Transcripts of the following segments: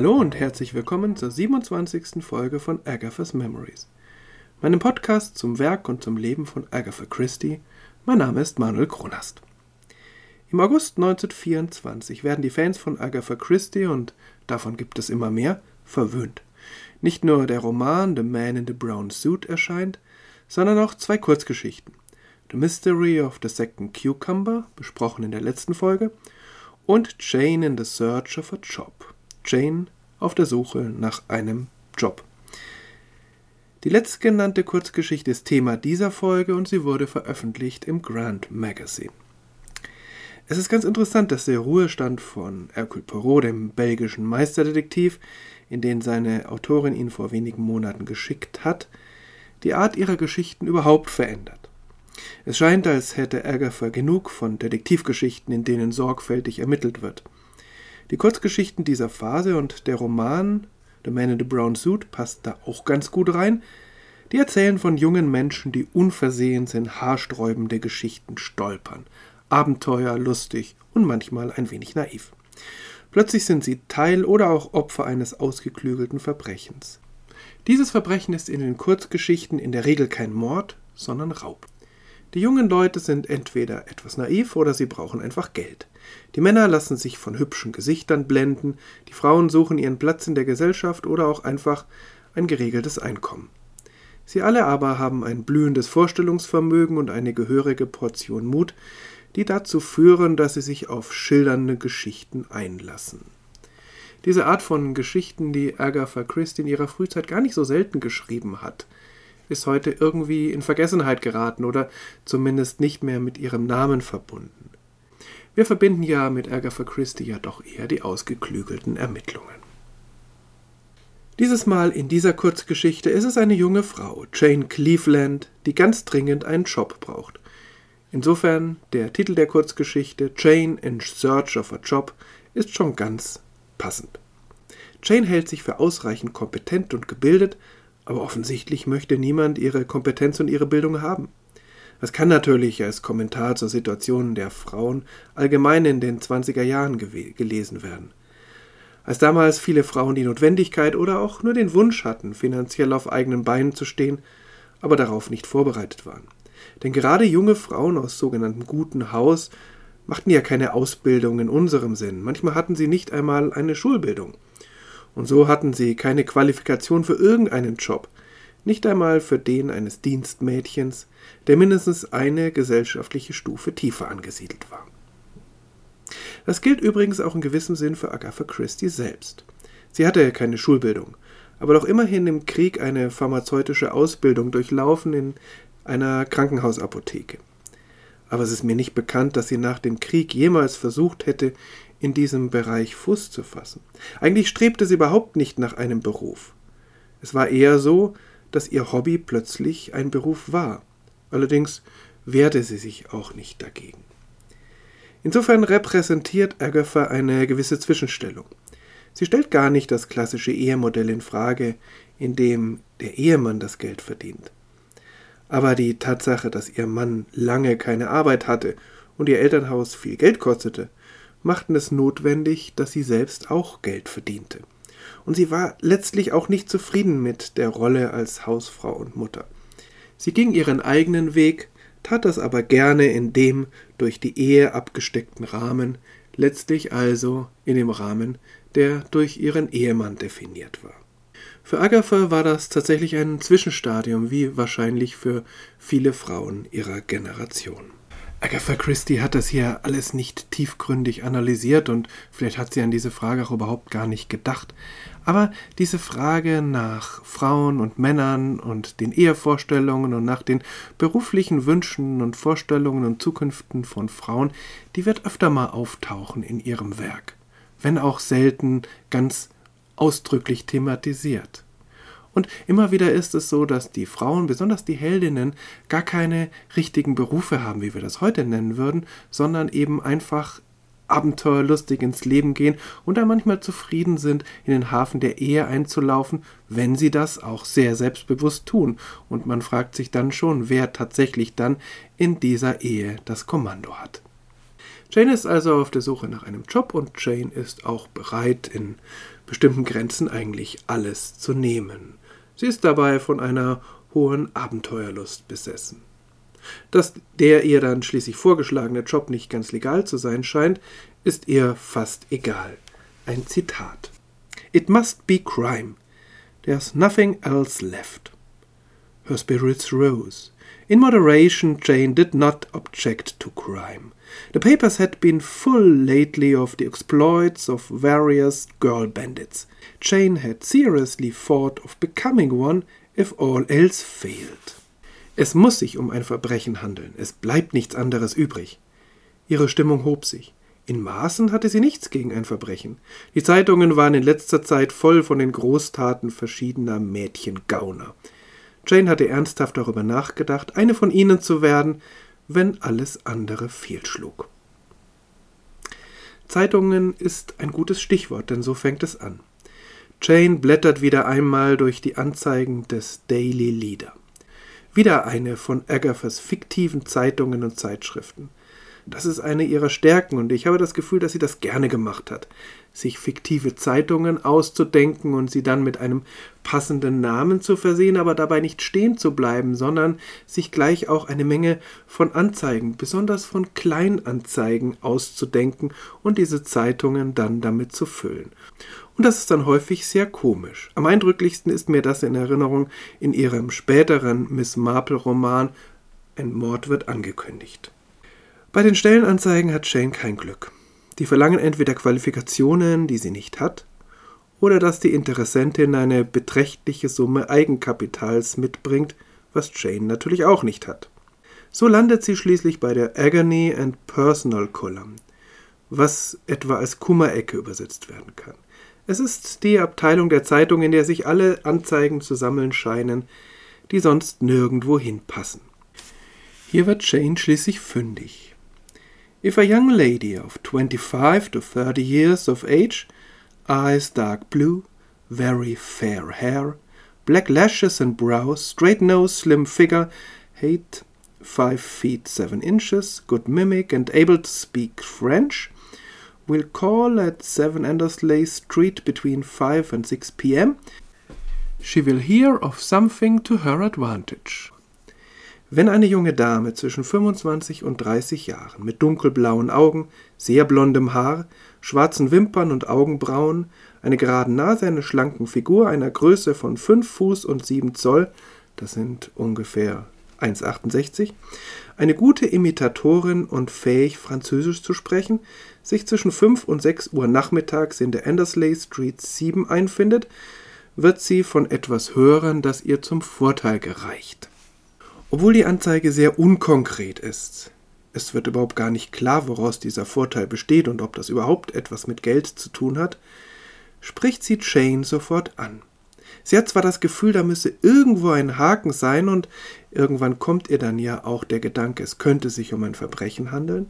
Hallo und herzlich willkommen zur 27. Folge von Agatha's Memories, meinem Podcast zum Werk und zum Leben von Agatha Christie. Mein Name ist Manuel Kronast. Im August 1924 werden die Fans von Agatha Christie, und davon gibt es immer mehr, verwöhnt. Nicht nur der Roman The Man in the Brown Suit erscheint, sondern auch zwei Kurzgeschichten. The Mystery of the Second Cucumber, besprochen in der letzten Folge, und Jane in the Search of a Job. Jane auf der Suche nach einem Job. Die letztgenannte Kurzgeschichte ist Thema dieser Folge und sie wurde veröffentlicht im Grand Magazine. Es ist ganz interessant, dass der Ruhestand von Hercule Poirot, dem belgischen Meisterdetektiv, in den seine Autorin ihn vor wenigen Monaten geschickt hat, die Art ihrer Geschichten überhaupt verändert. Es scheint, als hätte Agatha genug von Detektivgeschichten, in denen sorgfältig ermittelt wird. Die Kurzgeschichten dieser Phase und der Roman The Man in the Brown Suit passt da auch ganz gut rein. Die erzählen von jungen Menschen, die unversehens in haarsträubende Geschichten stolpern. Abenteuer, lustig und manchmal ein wenig naiv. Plötzlich sind sie Teil oder auch Opfer eines ausgeklügelten Verbrechens. Dieses Verbrechen ist in den Kurzgeschichten in der Regel kein Mord, sondern Raub. Die jungen Leute sind entweder etwas naiv oder sie brauchen einfach Geld. Die Männer lassen sich von hübschen Gesichtern blenden, die Frauen suchen ihren Platz in der Gesellschaft oder auch einfach ein geregeltes Einkommen. Sie alle aber haben ein blühendes Vorstellungsvermögen und eine gehörige Portion Mut, die dazu führen, dass sie sich auf schildernde Geschichten einlassen. Diese Art von Geschichten, die Agatha Christie in ihrer Frühzeit gar nicht so selten geschrieben hat, ist heute irgendwie in Vergessenheit geraten oder zumindest nicht mehr mit ihrem Namen verbunden. Wir verbinden ja mit Agatha Christie ja doch eher die ausgeklügelten Ermittlungen. Dieses Mal in dieser Kurzgeschichte ist es eine junge Frau, Jane Cleveland, die ganz dringend einen Job braucht. Insofern der Titel der Kurzgeschichte Jane in Search of a Job ist schon ganz passend. Jane hält sich für ausreichend kompetent und gebildet, aber offensichtlich möchte niemand ihre Kompetenz und ihre Bildung haben. Das kann natürlich als Kommentar zur Situation der Frauen allgemein in den 20er Jahren gelesen werden. Als damals viele Frauen die Notwendigkeit oder auch nur den Wunsch hatten, finanziell auf eigenen Beinen zu stehen, aber darauf nicht vorbereitet waren. Denn gerade junge Frauen aus sogenanntem guten Haus machten ja keine Ausbildung in unserem Sinn. Manchmal hatten sie nicht einmal eine Schulbildung. Und so hatten sie keine Qualifikation für irgendeinen Job, nicht einmal für den eines Dienstmädchens, der mindestens eine gesellschaftliche Stufe tiefer angesiedelt war. Das gilt übrigens auch in gewissem Sinn für Agatha Christie selbst. Sie hatte keine Schulbildung, aber doch immerhin im Krieg eine pharmazeutische Ausbildung durchlaufen in einer Krankenhausapotheke. Aber es ist mir nicht bekannt, dass sie nach dem Krieg jemals versucht hätte, in diesem Bereich Fuß zu fassen. Eigentlich strebte sie überhaupt nicht nach einem Beruf. Es war eher so, dass ihr Hobby plötzlich ein Beruf war. Allerdings wehrte sie sich auch nicht dagegen. Insofern repräsentiert Agatha eine gewisse Zwischenstellung. Sie stellt gar nicht das klassische Ehemodell in Frage, in dem der Ehemann das Geld verdient. Aber die Tatsache, dass ihr Mann lange keine Arbeit hatte und ihr Elternhaus viel Geld kostete, machten es notwendig, dass sie selbst auch Geld verdiente. Und sie war letztlich auch nicht zufrieden mit der Rolle als Hausfrau und Mutter. Sie ging ihren eigenen Weg, tat das aber gerne in dem durch die Ehe abgesteckten Rahmen, letztlich also in dem Rahmen, der durch ihren Ehemann definiert war. Für Agatha war das tatsächlich ein Zwischenstadium, wie wahrscheinlich für viele Frauen ihrer Generation. Agatha Christie hat das hier alles nicht tiefgründig analysiert und vielleicht hat sie an diese Frage auch überhaupt gar nicht gedacht. Aber diese Frage nach Frauen und Männern und den Ehevorstellungen und nach den beruflichen Wünschen und Vorstellungen und Zukünften von Frauen, die wird öfter mal auftauchen in ihrem Werk, wenn auch selten ganz ausdrücklich thematisiert. Und immer wieder ist es so, dass die Frauen, besonders die Heldinnen, gar keine richtigen Berufe haben, wie wir das heute nennen würden, sondern eben einfach abenteuerlustig ins Leben gehen und dann manchmal zufrieden sind, in den Hafen der Ehe einzulaufen, wenn sie das auch sehr selbstbewusst tun. Und man fragt sich dann schon, wer tatsächlich dann in dieser Ehe das Kommando hat. Jane ist also auf der Suche nach einem Job und Jane ist auch bereit, in bestimmten Grenzen eigentlich alles zu nehmen. Sie ist dabei von einer hohen Abenteuerlust besessen. Dass der ihr dann schließlich vorgeschlagene Job nicht ganz legal zu sein scheint, ist ihr fast egal. Ein Zitat. It must be crime. There's nothing else left. Her spirits rose. In moderation, Jane did not object to crime. The papers had been full lately of the exploits of various girl bandits. Jane had seriously thought of becoming one if all else failed. Es muss sich um ein Verbrechen handeln, es bleibt nichts anderes übrig. Ihre Stimmung hob sich. In Maßen hatte sie nichts gegen ein Verbrechen. Die Zeitungen waren in letzter Zeit voll von den Großtaten verschiedener Mädchengauner. Jane hatte ernsthaft darüber nachgedacht, eine von ihnen zu werden, wenn alles andere fehlschlug. Zeitungen ist ein gutes Stichwort, denn so fängt es an. Jane blättert wieder einmal durch die Anzeigen des Daily Leader. Wieder eine von Agathas fiktiven Zeitungen und Zeitschriften. Das ist eine ihrer Stärken und ich habe das Gefühl, dass sie das gerne gemacht hat sich fiktive Zeitungen auszudenken und sie dann mit einem passenden Namen zu versehen, aber dabei nicht stehen zu bleiben, sondern sich gleich auch eine Menge von Anzeigen, besonders von Kleinanzeigen auszudenken und diese Zeitungen dann damit zu füllen. Und das ist dann häufig sehr komisch. Am eindrücklichsten ist mir das in Erinnerung in ihrem späteren Miss Marple Roman Ein Mord wird angekündigt. Bei den Stellenanzeigen hat Jane kein Glück. Die verlangen entweder Qualifikationen, die sie nicht hat, oder dass die Interessentin eine beträchtliche Summe Eigenkapitals mitbringt, was Jane natürlich auch nicht hat. So landet sie schließlich bei der Agony and Personal Column, was etwa als Kummerecke übersetzt werden kann. Es ist die Abteilung der Zeitung, in der sich alle Anzeigen zu sammeln scheinen, die sonst nirgendwo hinpassen. Hier wird Jane schließlich fündig. If a young lady of 25 to 30 years of age, eyes dark blue, very fair hair, black lashes and brows, straight nose, slim figure, height 5 feet 7 inches, good mimic, and able to speak French, will call at 7 Andersley Street between 5 and 6 p.m. She will hear of something to her advantage. Wenn eine junge Dame zwischen 25 und 30 Jahren mit dunkelblauen Augen, sehr blondem Haar, schwarzen Wimpern und Augenbrauen, einer geraden Nase, einer schlanken Figur, einer Größe von 5 Fuß und 7 Zoll, das sind ungefähr 1,68, eine gute Imitatorin und fähig, Französisch zu sprechen, sich zwischen 5 und 6 Uhr nachmittags in der Andersley Street 7 einfindet, wird sie von etwas hören, das ihr zum Vorteil gereicht. Obwohl die Anzeige sehr unkonkret ist, es wird überhaupt gar nicht klar, woraus dieser Vorteil besteht und ob das überhaupt etwas mit Geld zu tun hat, spricht sie Jane sofort an. Sie hat zwar das Gefühl, da müsse irgendwo ein Haken sein und irgendwann kommt ihr dann ja auch der Gedanke, es könnte sich um ein Verbrechen handeln,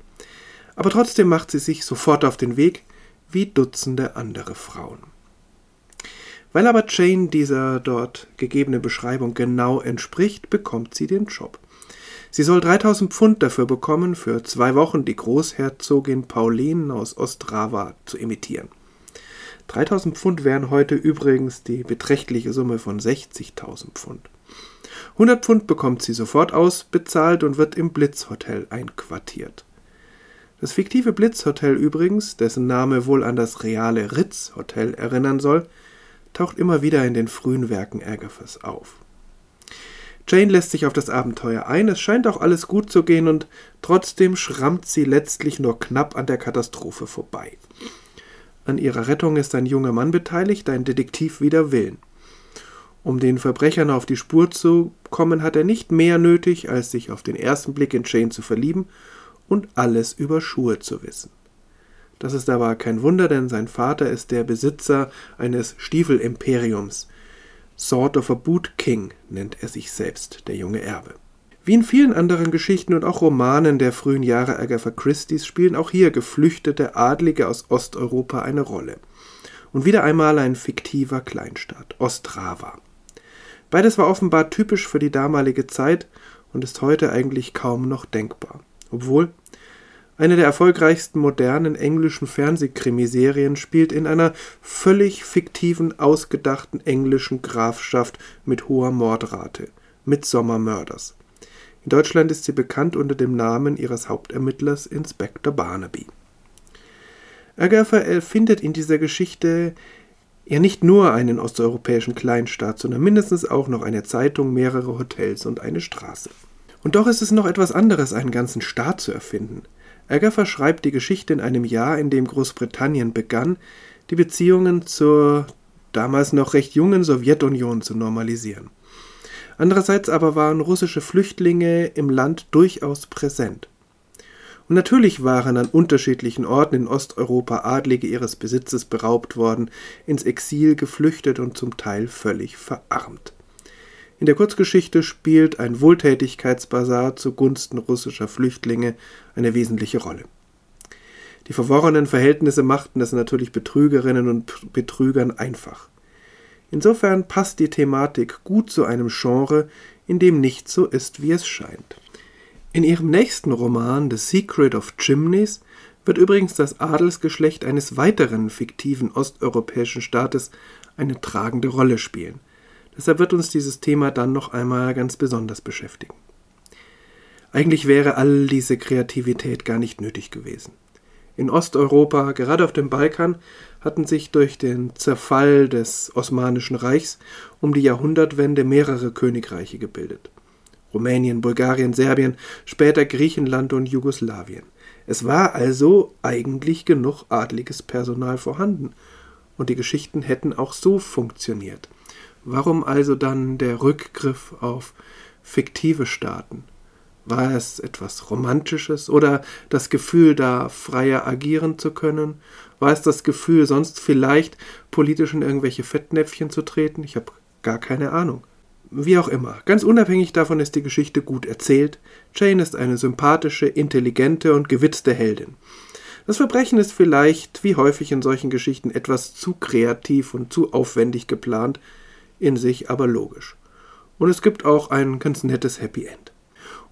aber trotzdem macht sie sich sofort auf den Weg, wie Dutzende andere Frauen. Weil aber Jane dieser dort gegebenen Beschreibung genau entspricht, bekommt sie den Job. Sie soll 3000 Pfund dafür bekommen, für zwei Wochen die Großherzogin Pauline aus Ostrava zu imitieren. 3000 Pfund wären heute übrigens die beträchtliche Summe von 60.000 Pfund. 100 Pfund bekommt sie sofort ausbezahlt und wird im Blitzhotel einquartiert. Das fiktive Blitzhotel übrigens, dessen Name wohl an das reale Ritz Hotel erinnern soll, taucht immer wieder in den frühen Werken Agathas auf. Jane lässt sich auf das Abenteuer ein, es scheint auch alles gut zu gehen und trotzdem schrammt sie letztlich nur knapp an der Katastrophe vorbei. An ihrer Rettung ist ein junger Mann beteiligt, ein Detektiv wider Willen. Um den Verbrechern auf die Spur zu kommen, hat er nicht mehr nötig, als sich auf den ersten Blick in Jane zu verlieben und alles über Schuhe zu wissen. Das ist aber kein Wunder, denn sein Vater ist der Besitzer eines Stiefelimperiums. Sword of a Boot King nennt er sich selbst, der junge Erbe. Wie in vielen anderen Geschichten und auch Romanen der frühen Jahre Agatha Christie's spielen auch hier geflüchtete Adlige aus Osteuropa eine Rolle. Und wieder einmal ein fiktiver Kleinstaat, Ostrava. Beides war offenbar typisch für die damalige Zeit und ist heute eigentlich kaum noch denkbar. Obwohl Eine der erfolgreichsten modernen englischen Fernsehkrimiserien spielt in einer völlig fiktiven, ausgedachten englischen Grafschaft mit hoher Mordrate. Midsommar Murders. In Deutschland ist sie bekannt unter dem Namen ihres Hauptermittlers Inspector Barnaby. Agatha erfindet in dieser Geschichte ja nicht nur einen osteuropäischen Kleinstaat, sondern mindestens auch noch eine Zeitung, mehrere Hotels und eine Straße. Und doch ist es noch etwas anderes, einen ganzen Staat zu erfinden. Agatha schreibt die Geschichte in einem Jahr, in dem Großbritannien begann, die Beziehungen zur damals noch recht jungen Sowjetunion zu normalisieren. Andererseits aber waren russische Flüchtlinge im Land durchaus präsent. Und natürlich waren an unterschiedlichen Orten in Osteuropa Adlige ihres Besitzes beraubt worden, ins Exil geflüchtet und zum Teil völlig verarmt. In der Kurzgeschichte spielt ein Wohltätigkeitsbasar zugunsten russischer Flüchtlinge eine wesentliche Rolle. Die verworrenen Verhältnisse machten es natürlich Betrügerinnen und Betrügern einfach. Insofern passt die Thematik gut zu einem Genre, in dem nicht so ist, wie es scheint. In ihrem nächsten Roman The Secret of Chimneys wird übrigens das Adelsgeschlecht eines weiteren fiktiven osteuropäischen Staates eine tragende Rolle spielen. Deshalb wird uns dieses Thema dann noch einmal ganz besonders beschäftigen. Eigentlich wäre all diese Kreativität gar nicht nötig gewesen. In Osteuropa, gerade auf dem Balkan, hatten sich durch den Zerfall des Osmanischen Reichs um die Jahrhundertwende mehrere Königreiche gebildet. Rumänien, Bulgarien, Serbien, später Griechenland und Jugoslawien. Es war also eigentlich genug adliges Personal vorhanden, und die Geschichten hätten auch so funktioniert. Warum also dann der Rückgriff auf fiktive Staaten? War es etwas Romantisches oder das Gefühl, da freier agieren zu können? War es das Gefühl, sonst vielleicht politisch in irgendwelche Fettnäpfchen zu treten? Ich habe gar keine Ahnung. Wie auch immer, ganz unabhängig davon ist die Geschichte gut erzählt. Jane ist eine sympathische, intelligente und gewitzte Heldin. Das Verbrechen ist vielleicht, wie häufig in solchen Geschichten, etwas zu kreativ und zu aufwendig geplant, in sich aber logisch. Und es gibt auch ein ganz nettes Happy End.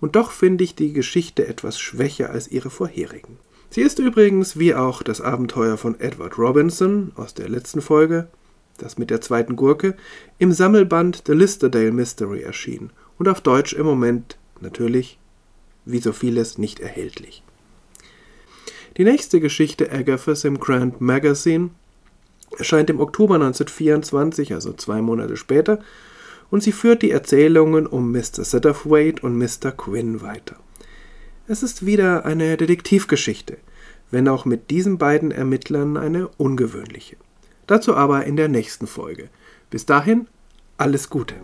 Und doch finde ich die Geschichte etwas schwächer als ihre vorherigen. Sie ist übrigens, wie auch das Abenteuer von Edward Robinson aus der letzten Folge, das mit der zweiten Gurke, im Sammelband The Listerdale Mystery erschienen und auf Deutsch im Moment natürlich, wie so vieles, nicht erhältlich. Die nächste Geschichte Agathas im Grand Magazine erscheint im Oktober 1924, also zwei Monate später, und sie führt die Erzählungen um Mr. Satterthwaite und Mr. Quinn weiter. Es ist wieder eine Detektivgeschichte, wenn auch mit diesen beiden Ermittlern eine ungewöhnliche. Dazu aber in der nächsten Folge. Bis dahin, alles Gute.